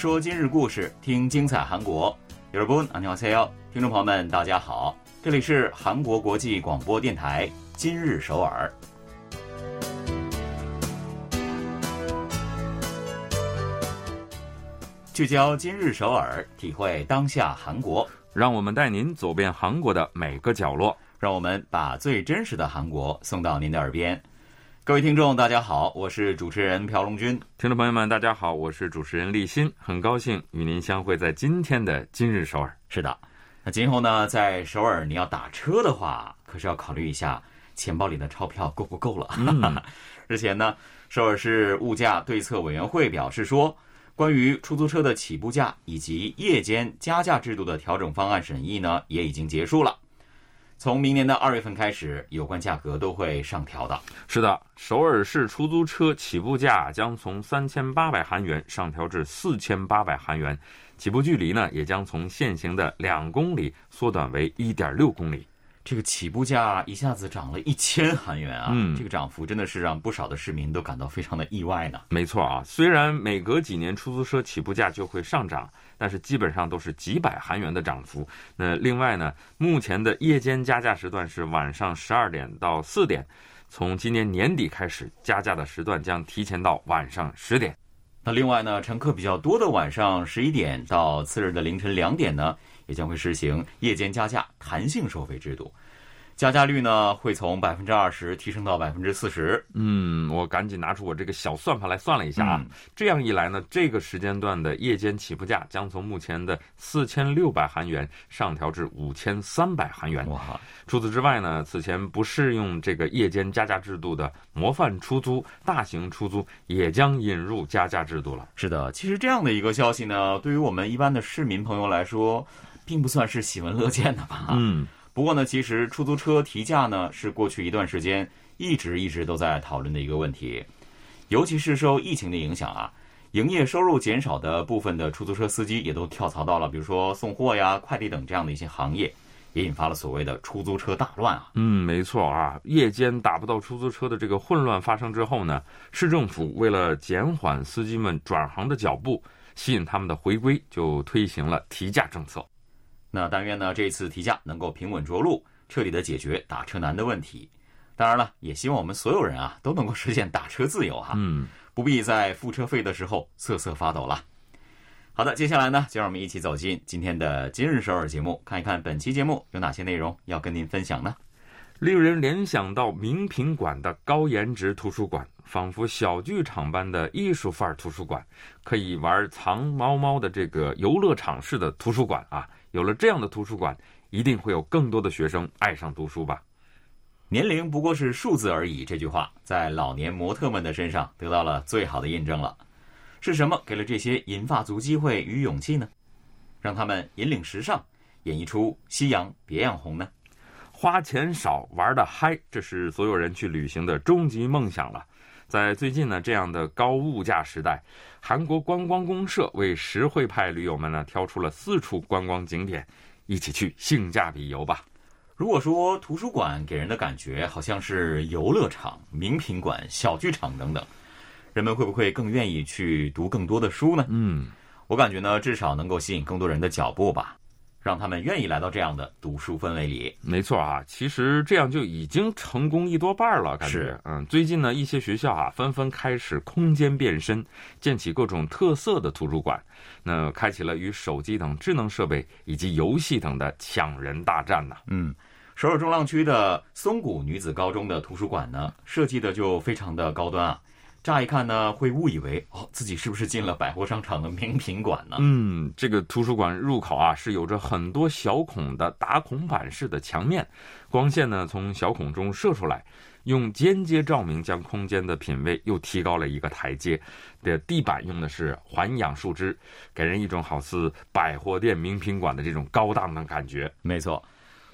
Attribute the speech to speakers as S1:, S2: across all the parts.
S1: 说今日故事，听精彩韩国。여러분，안녕하세 요， 听众朋友们，大家好，这里是韩国国际广播电台今日首尔。聚焦今日首尔，体会当下韩国，
S2: 让我们带您走遍韩国的每个角落，
S1: 让我们把最真实的韩国送到您的耳边。 各位听众，大家好，我是主持人朴龙军。
S2: 听众朋友们，大家好，我是主持人立新，很高兴与您相会在今天的今日首尔。
S1: 是的，那今后呢，在首尔你要打车的话，可是要考虑一下钱包里的钞票够不够了。日前呢，首尔市物价对策委员会表示说，关于出租车的起步价以及夜间加价制度的调整方案审议呢，也已经结束了。从明年的二月份开始，有关价格都会上调的。
S2: 是的，首尔市出租车起步价将从三千八百韩元上调至四千八百韩元，起步距离呢也将从现行的两公里缩短为一点六公里。
S1: 这个起步价一下子涨了一千韩元啊！嗯，这个涨幅真的是让不少的市民都感到非常的意外呢。
S2: 没错啊，虽然每隔几年出租车起步价就会上涨，但是基本上都是几百韩元的涨幅。那另外呢，目前的夜间加价时段是晚上十二点到四点，从今年年底开始，加价的时段将提前到晚上十点。
S1: 那另外呢，乘客比较多的晚上十一点到次日的凌晨两点呢？也将会实行夜间加价弹性收费制度，加价率呢会从百分之二十提升到百分之四十。
S2: 嗯，我赶紧拿出我这个小算盘来算了一下啊，这样一来呢，这个时间段的夜间起步价将从目前的四千六百韩元上调至五千三百韩元。哇！除此之外呢，此前不适用这个夜间加价制度的模范出租、大型出租也将引入加价制度了。
S1: 是的，其实这样的一个消息呢，对于我们一般的市民朋友来说。并不算是喜闻乐见的吧？嗯，不过呢，其实出租车提价呢是过去一段时间一直一直都在讨论的一个问题，尤其是受疫情的影响啊，营业收入减少的部分的出租车司机也都跳槽到了，比如说送货呀、快递等这样的一些行业，也引发了所谓的出租车大乱啊。
S2: 嗯，没错啊，夜间打不到出租车的这个混乱发生之后呢，市政府为了减缓司机们转行的脚步，吸引他们的回归，就推行了提价政策。
S1: 那但愿呢，这次提价能够平稳着陆，彻底的解决打车难的问题。当然了，也希望我们所有人啊都能够实现打车自由哈，嗯，不必在付车费的时候瑟瑟发抖了。好的，接下来呢，就让我们一起走进今天的今日首尔节目，看一看本期节目有哪些内容要跟您分享呢？
S2: 令人联想到名品馆的高颜值图书馆，仿佛小剧场般的艺术范儿图书馆，可以玩藏猫猫的这个游乐场式的图书馆啊。有了这样的图书馆，一定会有更多的学生爱上读书吧。
S1: 年龄不过是数字而已，这句话在老年模特们的身上得到了最好的印证了。是什么给了这些银发族机会与勇气呢？让他们引领时尚，演绎出夕阳别样红呢？
S2: 花钱少，玩的嗨，这是所有人去旅行的终极梦想了。在最近呢，这样的高物价时代，韩国观光公社为实惠派驴友们呢挑出了四处观光景点，一起去性价比游吧。
S1: 如果说图书馆给人的感觉好像是游乐场、名品馆、小剧场等等，人们会不会更愿意去读更多的书呢？嗯，我感觉呢，至少能够吸引更多人的脚步吧。让他们愿意来到这样的读书氛围里。
S2: 没错啊，其实这样就已经成功一多半了。感觉，嗯，最近呢，一些学校啊纷纷开始空间变身，建起各种特色的图书馆，那开启了与手机等智能设备以及游戏等的抢人大战呢。
S1: 嗯，首尔中浪区的松谷女子高中的图书馆呢，设计的就非常的高端啊。乍一看呢，会误以为哦，自己是不是进了百货商场的名品馆呢？
S2: 嗯，这个图书馆入口啊，是有着很多小孔的打孔板式的墙面，光线呢从小孔中射出来，用间接照明将空间的品位又提高了一个台阶。的地板用的是环氧树脂，给人一种好似百货店名品馆的这种高档的感觉。
S1: 没错，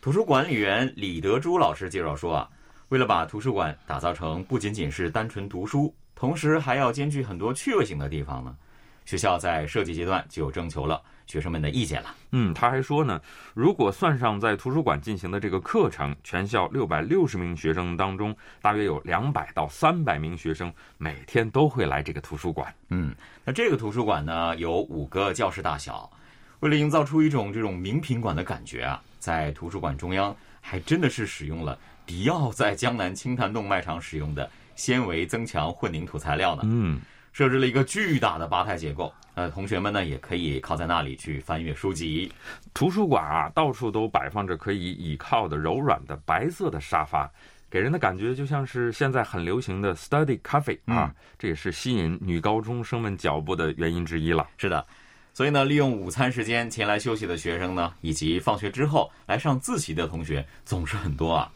S1: 图书管理员李德珠老师介绍说啊，为了把图书馆打造成不仅仅是单纯读书。同时还要兼具很多趣味性的地方呢。学校在设计阶段就征求了学生们的意见了。
S2: 嗯，他还说呢，如果算上在图书馆进行的这个课程，全校六百六十名学生当中，大约有两百到三百名学生每天都会来这个图书馆。
S1: 嗯，那这个图书馆呢，有五个教室大小。为了营造出一种这种名品馆的感觉啊，在图书馆中央还真的是使用了迪奥在江南清潭洞卖场使用的纤维增强混凝土材料呢。
S2: 嗯，
S1: 设置了一个巨大的吧台结构，呃，同学们呢也可以靠在那里去翻阅书籍。
S2: 图书馆啊，到处都摆放着可以倚靠的柔软的白色的沙发，给人的感觉就像是现在很流行的 study cafe 啊，这也是吸引女高中生们脚步的原因之一了。
S1: 是的。所以呢，利用午餐时间前来休息的学生呢，以及放学之后来上自习的同学总是很多啊。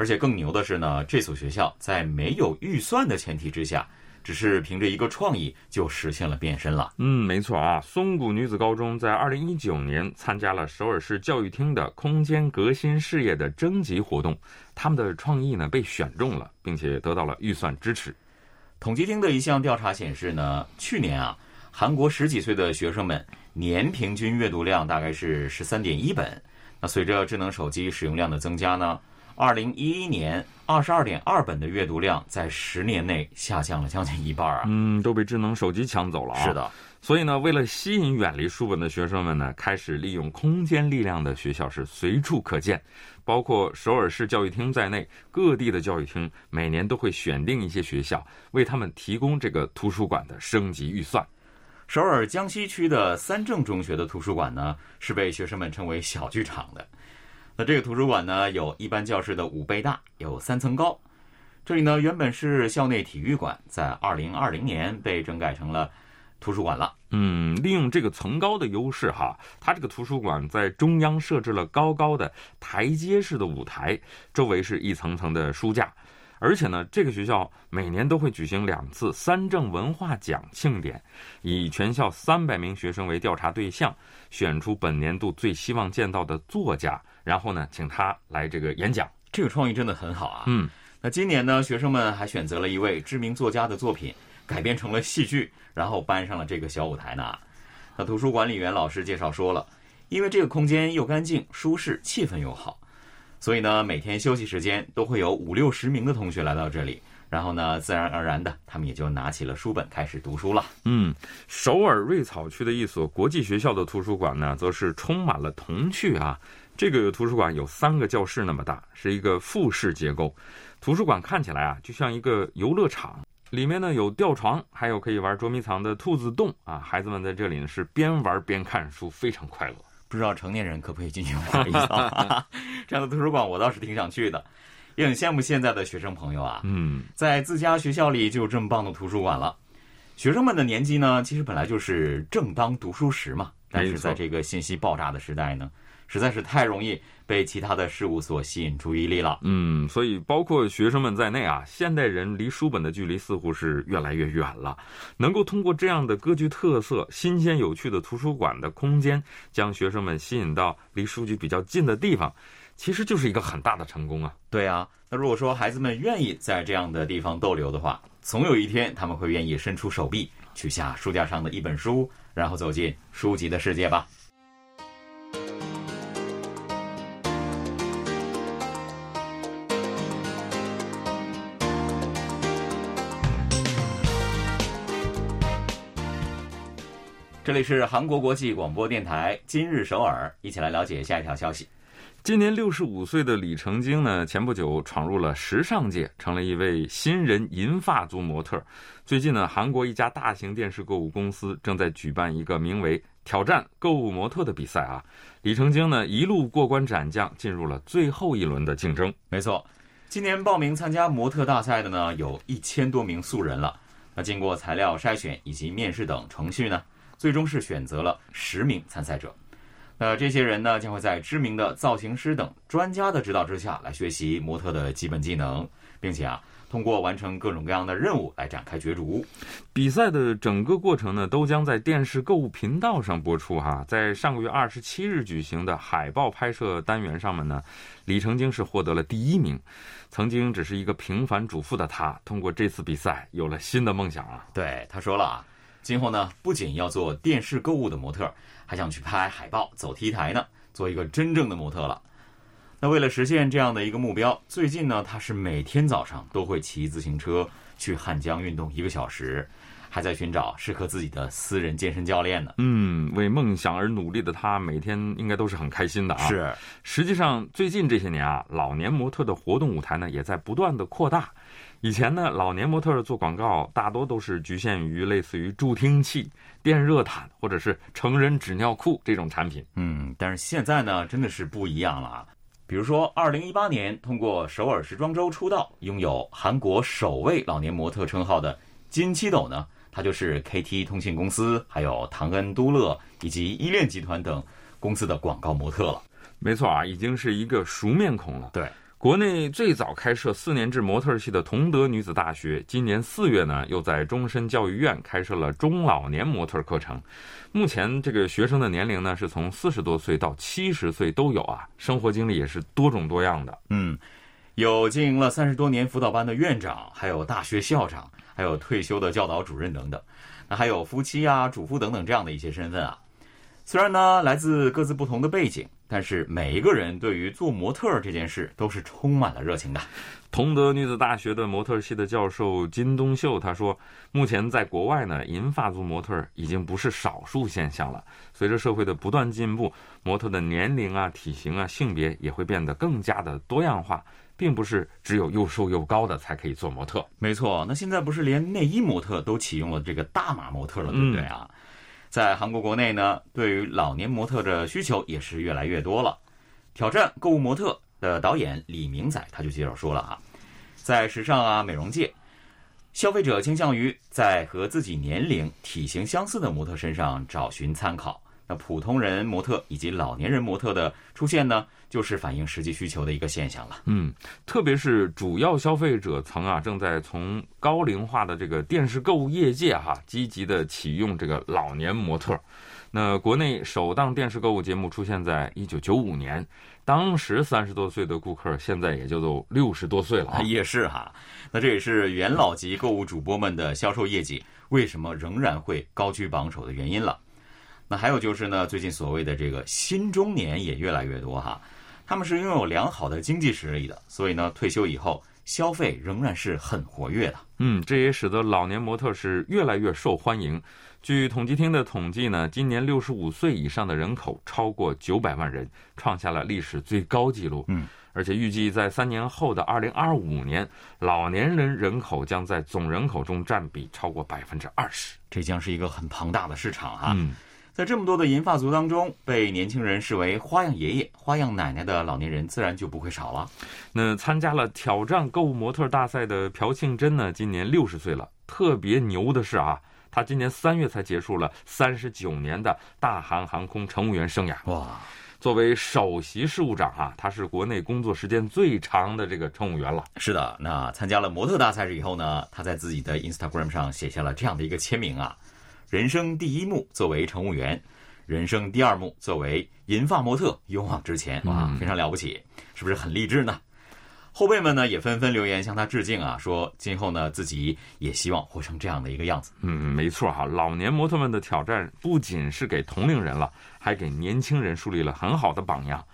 S1: 而且更牛的是呢，这所学校在没有预算的前提之下，只是凭着一个创意就实现了变身了。
S2: 嗯，没错啊。松谷女子高中在二零一九年参加了首尔市教育厅的空间革新事业的征集活动，他们的创意呢被选中了，并且得到了预算支持。
S1: 统计厅的一项调查显示呢，去年啊。韩国十几岁的学生们年平均阅读量大概是十三点一本。那随着智能手机使用量的增加呢，二零一一年二十二点二本的阅读量在十年内下降了将近一半啊！
S2: 嗯，都被智能手机抢走了啊！
S1: 是的，
S2: 所以呢，为了吸引远离书本的学生们呢，开始利用空间力量的学校是随处可见，包括首尔市教育厅在内，各地的教育厅每年都会选定一些学校，为他们提供这个图书馆的升级预算。
S1: 首尔江西区的三正中学的图书馆呢，是被学生们称为“小剧场”的。那这个图书馆呢，有一般教室的五倍大，有三层高。这里呢，原本是校内体育馆，在二零二零年被整改成了图书馆了。
S2: 嗯，利用这个层高的优势哈，它这个图书馆在中央设置了高高的台阶式的舞台，周围是一层层的书架。而且呢，这个学校每年都会举行两次三正文化奖庆典，以全校三百名学生为调查对象，选出本年度最希望见到的作家，然后呢，请他来这个演讲。
S1: 这个创意真的很好啊！
S2: 嗯，
S1: 那今年呢，学生们还选择了一位知名作家的作品，改编成了戏剧，然后搬上了这个小舞台呢。那图书管理员老师介绍说了，因为这个空间又干净、舒适，气氛又好。所以呢，每天休息时间都会有五六十名的同学来到这里，然后呢，自然而然的，他们也就拿起了书本开始读书了。
S2: 嗯，首尔瑞草区的一所国际学校的图书馆呢，则是充满了童趣啊。这个图书馆有三个教室那么大，是一个复式结构。图书馆看起来啊，就像一个游乐场，里面呢有吊床，还有可以玩捉迷藏的兔子洞啊。孩子们在这里呢是边玩边看书，非常快乐。
S1: 不知道成年人可不可以进去玩一下？这样的图书馆我倒是挺想去的，也很羡慕现在的学生朋友啊。
S2: 嗯，
S1: 在自家学校里就有这么棒的图书馆了。学生们的年纪呢，其实本来就是正当读书时嘛，但是在这个信息爆炸的时代呢。实在是太容易被其他的事物所吸引注意力了。
S2: 嗯，所以包括学生们在内啊，现代人离书本的距离似乎是越来越远了。能够通过这样的歌剧特色、新鲜有趣的图书馆的空间，将学生们吸引到离书局比较近的地方，其实就是一个很大的成功啊。
S1: 对啊，那如果说孩子们愿意在这样的地方逗留的话，总有一天他们会愿意伸出手臂取下书架上的一本书，然后走进书籍的世界吧。这里是韩国国际广播电台今日首尔，一起来了解下一条消息。
S2: 今年六十五岁的李成京呢，前不久闯入了时尚界，成了一位新人银发族模特。最近呢，韩国一家大型电视购物公司正在举办一个名为“挑战购物模特”的比赛啊。李成京呢，一路过关斩将，进入了最后一轮的竞争。
S1: 没错，今年报名参加模特大赛的呢，有一千多名素人了。那经过材料筛选以及面试等程序呢？最终是选择了十名参赛者，那这些人呢将会在知名的造型师等专家的指导之下来学习模特的基本技能，并且啊通过完成各种各样的任务来展开角逐。
S2: 比赛的整个过程呢都将在电视购物频道上播出哈。在上个月二十七日举行的海报拍摄单元上面呢，李成京是获得了第一名。曾经只是一个平凡主妇的她，通过这次比赛有了新的梦想啊。
S1: 对他说了啊。今后呢，不仅要做电视购物的模特，还想去拍海报、走 T 台呢，做一个真正的模特了。那为了实现这样的一个目标，最近呢，他是每天早上都会骑自行车去汉江运动一个小时。还在寻找适合自己的私人健身教练呢。
S2: 嗯，为梦想而努力的他，每天应该都是很开心的啊。
S1: 是，
S2: 实际上最近这些年啊，老年模特的活动舞台呢，也在不断的扩大。以前呢，老年模特做广告大多都是局限于类似于助听器、电热毯或者是成人纸尿裤这种产品。
S1: 嗯，但是现在呢，真的是不一样了啊。比如说，二零一八年通过首尔时装周出道，拥有韩国首位老年模特称号的金七斗呢。他就是 KT 通信公司、还有唐恩都乐以及依恋集团等公司的广告模特了。
S2: 没错啊，已经是一个熟面孔了。
S1: 对，
S2: 国内最早开设四年制模特系的同德女子大学，今年四月呢，又在终身教育院开设了中老年模特课程。目前这个学生的年龄呢，是从四十多岁到七十岁都有啊，生活经历也是多种多样的。
S1: 嗯，有经营了三十多年辅导班的院长，还有大学校长。还有退休的教导主任等等，那还有夫妻啊、主妇等等这样的一些身份啊。虽然呢来自各自不同的背景，但是每一个人对于做模特这件事都是充满了热情的。
S2: 同德女子大学的模特系的教授金东秀他说：“目前在国外呢，银发族模特已经不是少数现象了。随着社会的不断进步，模特的年龄啊、体型啊、性别也会变得更加的多样化。”并不是只有又瘦又高的才可以做模特，
S1: 没错。那现在不是连内衣模特都启用了这个大码模特了，对不对啊？在韩国国内呢，对于老年模特的需求也是越来越多了。挑战购物模特的导演李明仔他就介绍说了哈，在时尚啊美容界，消费者倾向于在和自己年龄、体型相似的模特身上找寻参考。那普通人模特以及老年人模特的出现呢，就是反映实际需求的一个现象了。
S2: 嗯，特别是主要消费者层啊，正在从高龄化的这个电视购物业界哈，积极的启用这个老年模特。那国内首档电视购物节目出现在一九九五年，当时三十多岁的顾客，现在也就都六十多岁了。
S1: 也是哈，那这也是元老级购物主播们的销售业绩为什么仍然会高居榜首的原因了。那还有就是呢，最近所谓的这个新中年也越来越多哈，他们是拥有良好的经济实力的，所以呢，退休以后消费仍然是很活跃的。
S2: 嗯，这也使得老年模特是越来越受欢迎。据统计厅的统计呢，今年六十五岁以上的人口超过九百万人，创下了历史最高纪录。
S1: 嗯，
S2: 而且预计在三年后的二零二五年，老年人人口将在总人口中占比超过百分之二十，
S1: 这将是一个很庞大的市场哈。
S2: 嗯。
S1: 在这么多的银发族当中，被年轻人视为花样爷爷、花样奶奶的老年人，自然就不会少了。
S2: 那参加了挑战购物模特大赛的朴庆珍呢，今年六十岁了。特别牛的是啊，他今年三月才结束了三十九年的大韩航空乘务员生涯。
S1: 哇！
S2: 作为首席事务长啊，他是国内工作时间最长的这个乘务员了。
S1: 是的，那参加了模特大赛以后呢，他在自己的 Instagram 上写下了这样的一个签名啊。人生第一幕作为乘务员，人生第二幕作为银发模特，勇往直前，哇，非常了不起，是不是很励志呢？后辈们呢也纷纷留言向他致敬啊，说今后呢自己也希望活成这样的一个样子。
S2: 嗯，没错哈，老年模特们的挑战不仅是给同龄人了，还给年轻人树立了很好的榜样。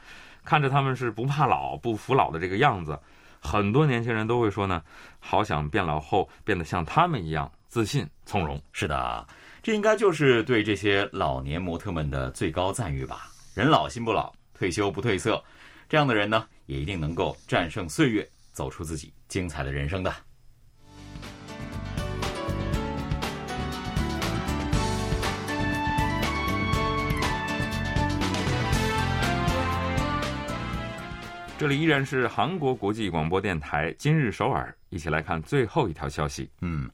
S2: 看着他们是不怕老、不服老的这个样子，很多年轻人都会说呢，好想变老后变得像他们一样自信从容。
S1: 是的。这应该就是对这些老年模特们的最高赞誉吧。人老心不老，退休不褪色，这样的人呢，也一定能够战胜岁月，走出自己精彩的人生的。
S2: 这里依然是韩国国际广播电台今日首尔，一起来看最后一条消息。
S1: 嗯。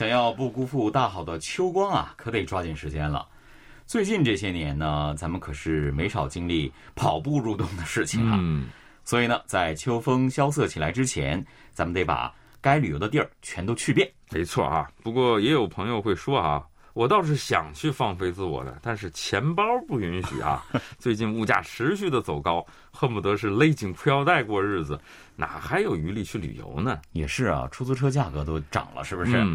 S1: 想要不辜负大好的秋光啊，可得抓紧时间了。最近这些年呢，咱们可是没少经历跑步入冬的事情啊。
S2: 嗯，
S1: 所以呢，在秋风萧瑟起来之前，咱们得把该旅游的地儿全都去遍。
S2: 没错啊，不过也有朋友会说啊，我倒是想去放飞自我的，但是钱包不允许啊。最近物价持续的走高，恨不得是勒紧裤腰带过日子，哪还有余力去旅游呢？
S1: 也是啊，出租车价格都涨了，是不是？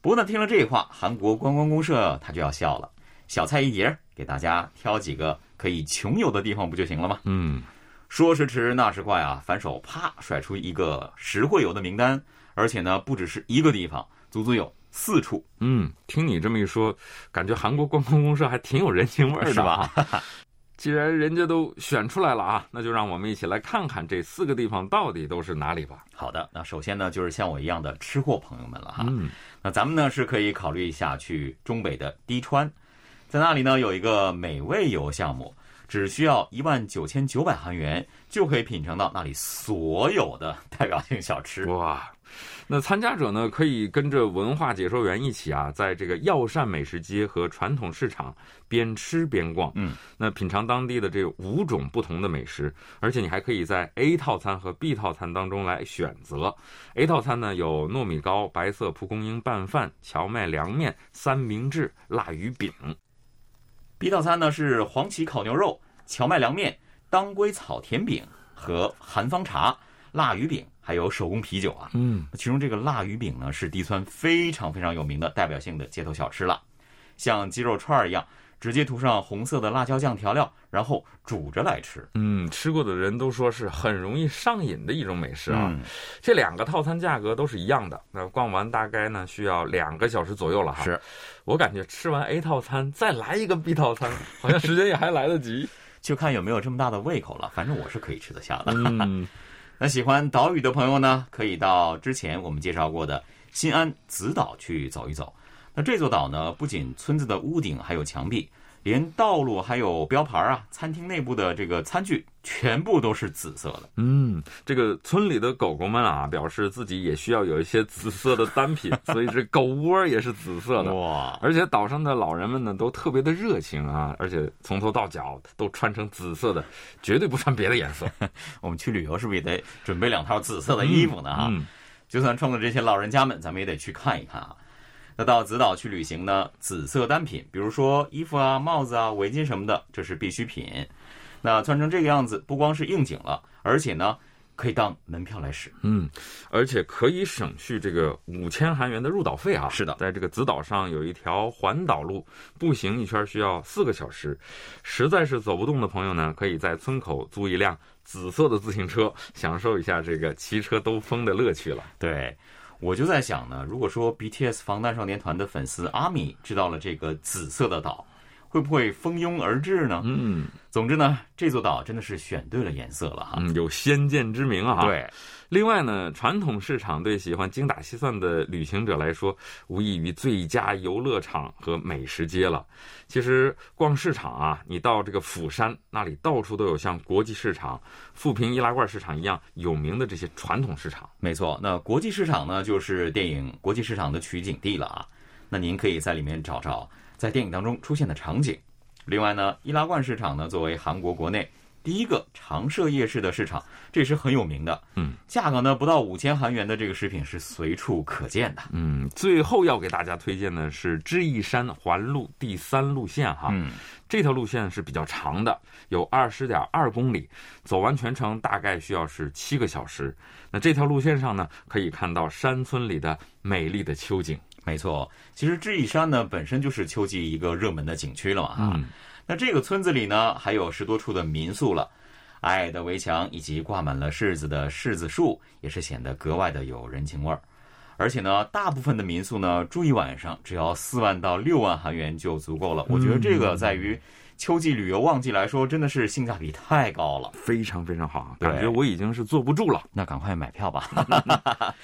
S1: 不过呢，听了这话，韩国观光公社他就要笑了。小菜一碟，给大家挑几个可以穷游的地方不就行了吗？
S2: 嗯，
S1: 说时迟，那时快啊，反手啪甩出一个实惠游的名单，而且呢，不只是一个地方，足足有四处。
S2: 嗯，听你这么一说，感觉韩国观光公社还挺有人情味儿的
S1: 吧？
S2: 既然人家都选出来了啊，那就让我们一起来看看这四个地方到底都是哪里吧。
S1: 好的，那首先呢，就是像我一样的吃货朋友们了哈。嗯，那咱们呢是可以考虑一下去中北的滴川。在那里呢，有一个美味游项目，只需要一万九千九百韩元，就可以品尝到那里所有的代表性小吃。
S2: 哇！那参加者呢，可以跟着文化解说员一起啊，在这个药膳美食街和传统市场边吃边逛。
S1: 嗯，
S2: 那品尝当地的这五种不同的美食，而且你还可以在 A 套餐和 B 套餐当中来选择。A 套餐呢有糯米糕、白色蒲公英拌饭、荞麦凉面、三明治、辣鱼饼。
S1: B 套餐呢是黄芪烤牛肉、荞麦凉面、当归草甜饼和韩方茶、腊鱼饼，还有手工啤酒啊。
S2: 嗯，
S1: 其中这个腊鱼饼呢是地川非常非常有名的代表性的街头小吃了，像鸡肉串儿一样。直接涂上红色的辣椒酱调料，然后煮着来吃。
S2: 嗯，吃过的人都说是很容易上瘾的一种美食啊。这两个套餐价格都是一样的，那逛完大概呢需要两个小时左右了哈。
S1: 是，
S2: 我感觉吃完 A 套餐再来一个 B 套餐，好像时间也还来得及，
S1: 就看有没有这么大的胃口了。反正我是可以吃得下的。
S2: 嗯，
S1: 那喜欢岛屿的朋友呢，可以到之前我们介绍过的新安子岛去走一走。那这座岛呢，不仅村子的屋顶还有墙壁，连道路还有标牌啊，餐厅内部的这个餐具全部都是紫色的。
S2: 嗯，这个村里的狗狗们啊，表示自己也需要有一些紫色的单品，所以这狗窝也是紫色的。
S1: 哇！
S2: 而且岛上的老人们呢，都特别的热情啊，而且从头到脚都穿成紫色的，绝对不穿别的颜色。
S1: 我们去旅游是不是也得准备两套紫色的衣服呢？哈，就算冲着这些老人家们，咱们也得去看一看啊。那到紫岛去旅行呢？紫色单品，比如说衣服啊、帽子啊、围巾什么的，这是必需品。那穿成这个样子，不光是应景了，而且呢，可以当门票来使。
S2: 嗯，而且可以省去这个五千韩元的入岛费啊。
S1: 是的，
S2: 在这个紫岛上有一条环岛路，步行一圈需要四个小时。实在是走不动的朋友呢，可以在村口租一辆紫色的自行车，享受一下这个骑车兜风的乐趣了。
S1: 对。我就在想呢，如果说 BTS 防弹少年团的粉丝阿米知道了这个紫色的岛，会不会蜂拥而至呢？
S2: 嗯，
S1: 总之呢，这座岛真的是选对了颜色了哈，
S2: 有先见之明啊。
S1: 对。
S2: 另外呢，传统市场对喜欢精打细算的旅行者来说，无异于最佳游乐场和美食街了。其实逛市场啊，你到这个釜山那里，到处都有像国际市场、富平易拉罐市场一样有名的这些传统市场。
S1: 没错，那国际市场呢，就是电影《国际市场》的取景地了啊。那您可以在里面找找在电影当中出现的场景。另外呢，易拉罐市场呢，作为韩国国内。第一个常设夜市的市场，这也是很有名的。
S2: 嗯，
S1: 价格呢不到五千韩元的这个食品是随处可见的。
S2: 嗯，最后要给大家推荐的是知义山环路第三路线哈。
S1: 嗯，
S2: 这条路线是比较长的，有二十点二公里，走完全程大概需要是七个小时。那这条路线上呢，可以看到山村里的美丽的秋景。
S1: 没错，其实智异山呢本身就是秋季一个热门的景区了嘛。
S2: 嗯。
S1: 那这个村子里呢，还有十多处的民宿了，矮矮的围墙以及挂满了柿子的柿子树，也是显得格外的有人情味儿。而且呢，大部分的民宿呢，住一晚上只要四万到六万韩元就足够了。我觉得这个在于秋季旅游旺季来说，真的是性价比太高了，
S2: 非常非常好，感觉我已经是坐不住了。
S1: 那赶快买票吧，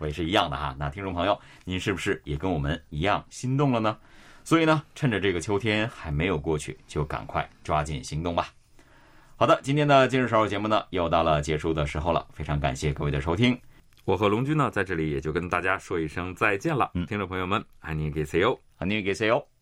S1: 我也是一样的哈。那听众朋友，您是不是也跟我们一样心动了呢？所以呢，趁着这个秋天还没有过去，就赶快抓紧行动吧。好的，今天的今日少儿节目呢，又到了结束的时候了。非常感谢各位的收听，
S2: 我和龙军呢，在这里也就跟大家说一声再见了。听众朋友们，安妮给 C O，
S1: 安妮给 C O。